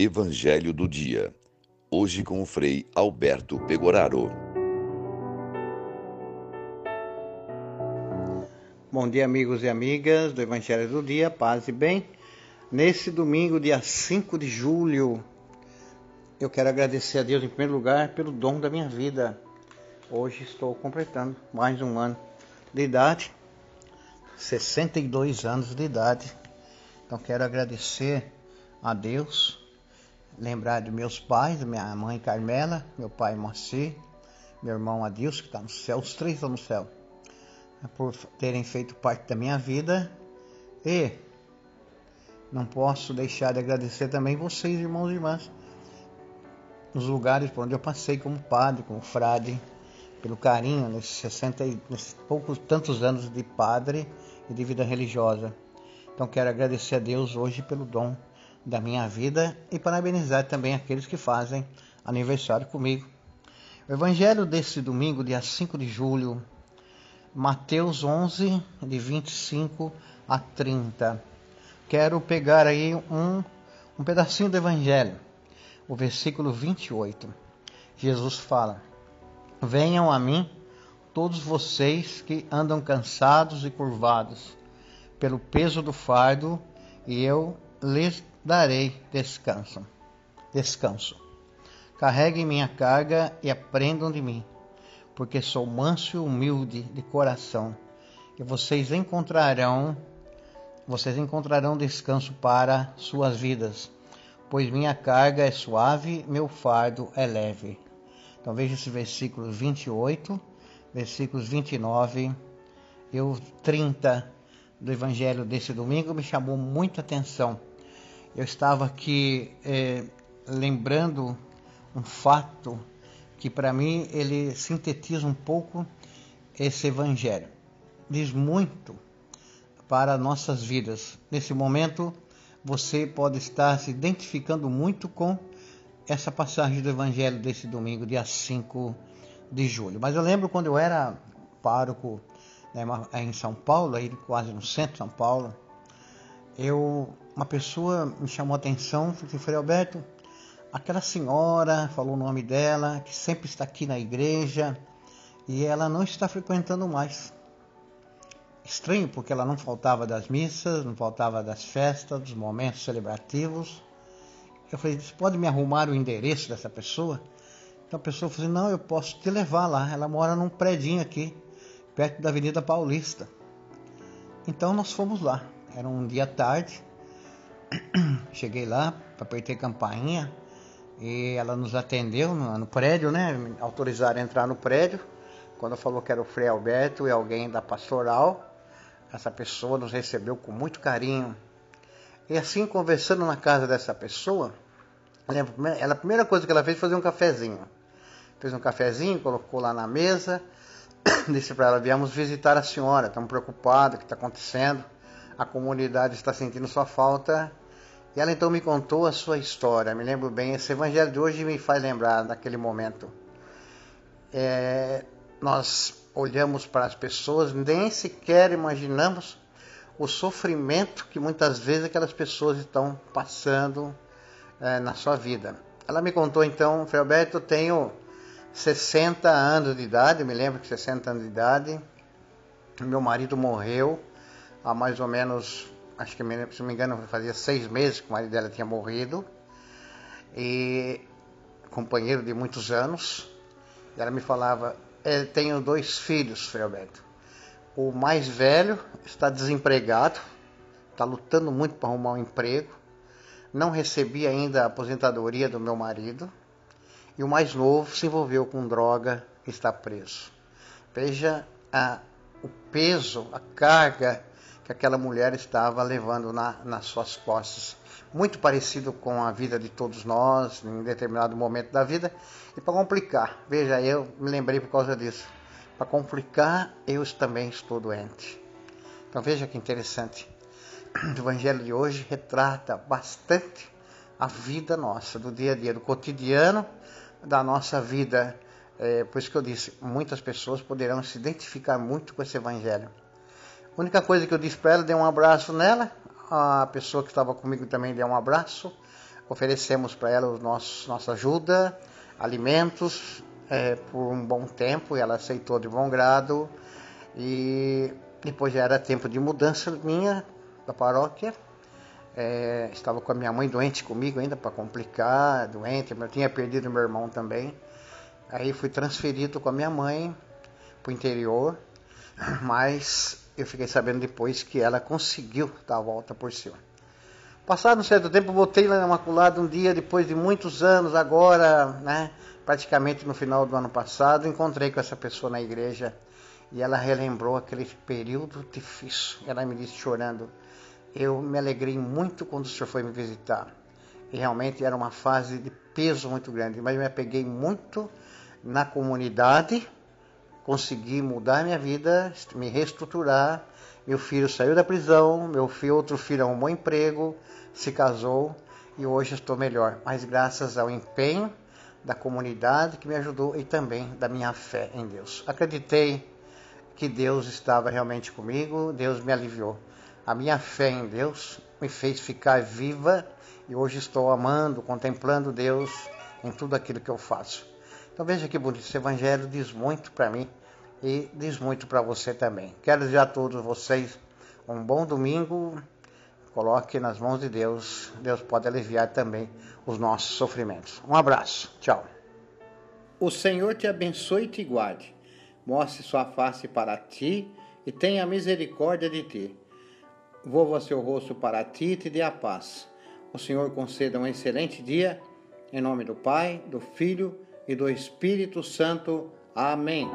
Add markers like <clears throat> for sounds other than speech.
Evangelho do Dia. Hoje com o Frei Alberto Pegoraro. Bom dia, amigos e amigas do Evangelho do Dia, paz e bem. Nesse domingo, dia 5 de julho, eu quero agradecer a Deus em primeiro lugar pelo dom da minha vida. Hoje estou completando mais um ano de idade, 62 anos de idade. Então quero agradecer a Deus lembrar de meus pais, minha mãe Carmela, meu pai Moacir, meu irmão Adilson, que está no céu, os três estão no céu, por terem feito parte da minha vida. E não posso deixar de agradecer também vocês, irmãos e irmãs, nos lugares por onde eu passei como padre, como frade, pelo carinho nesses 60 nesses poucos tantos anos de padre e de vida religiosa. Então quero agradecer a Deus hoje pelo dom da minha vida e parabenizar também aqueles que fazem aniversário comigo. O evangelho desse domingo, dia 5 de julho, Mateus 11, de 25 a 30. Quero pegar aí um, um pedacinho do evangelho, o versículo 28. Jesus fala: Venham a mim, todos vocês que andam cansados e curvados pelo peso do fardo, e eu lhes darei descanso. Descanso. Carreguem minha carga e aprendam de mim, porque sou manso e humilde de coração, e vocês encontrarão vocês encontrarão descanso para suas vidas, pois minha carga é suave, meu fardo é leve. Então veja esse versículo 28, versículos 29 e o 30 do evangelho desse domingo me chamou muita atenção eu estava aqui é, lembrando um fato que para mim ele sintetiza um pouco esse evangelho. Diz muito para nossas vidas. Nesse momento, você pode estar se identificando muito com essa passagem do evangelho desse domingo, dia 5 de julho. Mas eu lembro quando eu era pároco né, em São Paulo, aí quase no centro de São Paulo, eu uma pessoa me chamou a atenção, falei, Alberto, aquela senhora, falou o nome dela, que sempre está aqui na igreja, e ela não está frequentando mais. Estranho, porque ela não faltava das missas, não faltava das festas, dos momentos celebrativos. Eu falei, você pode me arrumar o endereço dessa pessoa? Então a pessoa falou assim, não, eu posso te levar lá. Ela mora num predinho aqui, perto da Avenida Paulista. Então nós fomos lá. Era um dia tarde, <clears throat> Cheguei lá, apertei campainha e ela nos atendeu no, no, prédio, né? Me autorizaram a entrar no prédio. Quando falou que era o Frei Alberto e alguém da pastoral, essa pessoa nos recebeu com muito carinho. E assim, conversando na casa dessa pessoa, ela, a primeira coisa que ela fez foi fazer um cafezinho. Fez um cafezinho, colocou lá na mesa, <coughs> disse para ela: Viemos visitar a senhora, estamos preocupados, o que está acontecendo a comunidade está sentindo sua falta. E ela então me contou a sua história. Me lembro bem, esse evangelho de hoje me faz lembrar daquele momento. É, nós olhamos para as pessoas, nem sequer imaginamos o sofrimento que muitas vezes aquelas pessoas estão passando é, na sua vida. Ela me contou então, eu tenho 60 anos de idade, me lembro que 60 anos de idade, meu marido morreu há mais ou menos, acho que se não me engano, fazia seis meses que o marido dela tinha morrido. E companheiro de muitos anos. Ela me falava, é, tenho dois filhos, Frei Alberto. O mais velho está desempregado, está lutando muito para arrumar um emprego. Não recebi ainda a aposentadoria do meu marido. E o mais novo se envolveu com droga e está preso. Veja a, o peso, a carga que aquela mulher estava levando na, nas suas costas. Muito parecido com a vida de todos nós, em determinado momento da vida. E para complicar, veja, eu me lembrei por causa disso. Para complicar, eu também estou doente. Então veja que interessante. <clears throat> O Evangelho de hoje retrata bastante a vida nossa, do dia a dia, do cotidiano da nossa vida. É, por isso que eu disse, muitas pessoas poderão se identificar muito com esse Evangelho. A única coisa que eu disse para ela, dei um abraço nela. A pessoa que estava comigo também deu um abraço. Oferecemos para ela os nossos, nossa ajuda, alimentos, é, por um bom tempo, e ela aceitou de bom grado. E depois já era tempo de mudança minha da paróquia. É, estava com a minha mãe doente comigo ainda para complicar, doente, eu tinha perdido meu irmão também. Aí fui transferido com a minha mãe para o interior, <clears throat> mas eu fiquei sabendo depois que ela conseguiu dar a volta por cima. Passado um certo tempo, voltei lá na Imaculada um dia, depois de muitos anos, agora, né, praticamente no final do ano passado, encontrei com essa pessoa na igreja e ela relembrou aquele período difícil. Ela me disse chorando: Eu me alegrei muito quando o senhor foi me visitar. E realmente era uma fase de peso muito grande, mas me apeguei muito na comunidade, consegui mudar minha vida, me reestruturar. Meu filho saiu da prisão, meu filho, outro filho arrumou emprego, se casou e hoje estou melhor. Mas graças ao empenho da comunidade que me ajudou e também da minha fé em Deus. Acreditei que Deus estava realmente comigo, Deus me aliviou. A minha fé em Deus me fez ficar viva e hoje estou amando, contemplando Deus em tudo aquilo que eu faço. Então veja que bonito, esse evangelho diz muito para mim e diz muito para você também. Quero dizer a todos vocês um bom domingo. Coloque nas mãos de Deus. Deus pode aliviar também os nossos sofrimentos. Um abraço. Tchau. O Senhor te abençoe e te guarde mostre sua face para ti e tenha misericórdia de ti. Volva seu rosto para ti e te dê a paz. O Senhor conceda um excelente dia, em nome do Pai, do Filho e do Espírito Santo. Amém.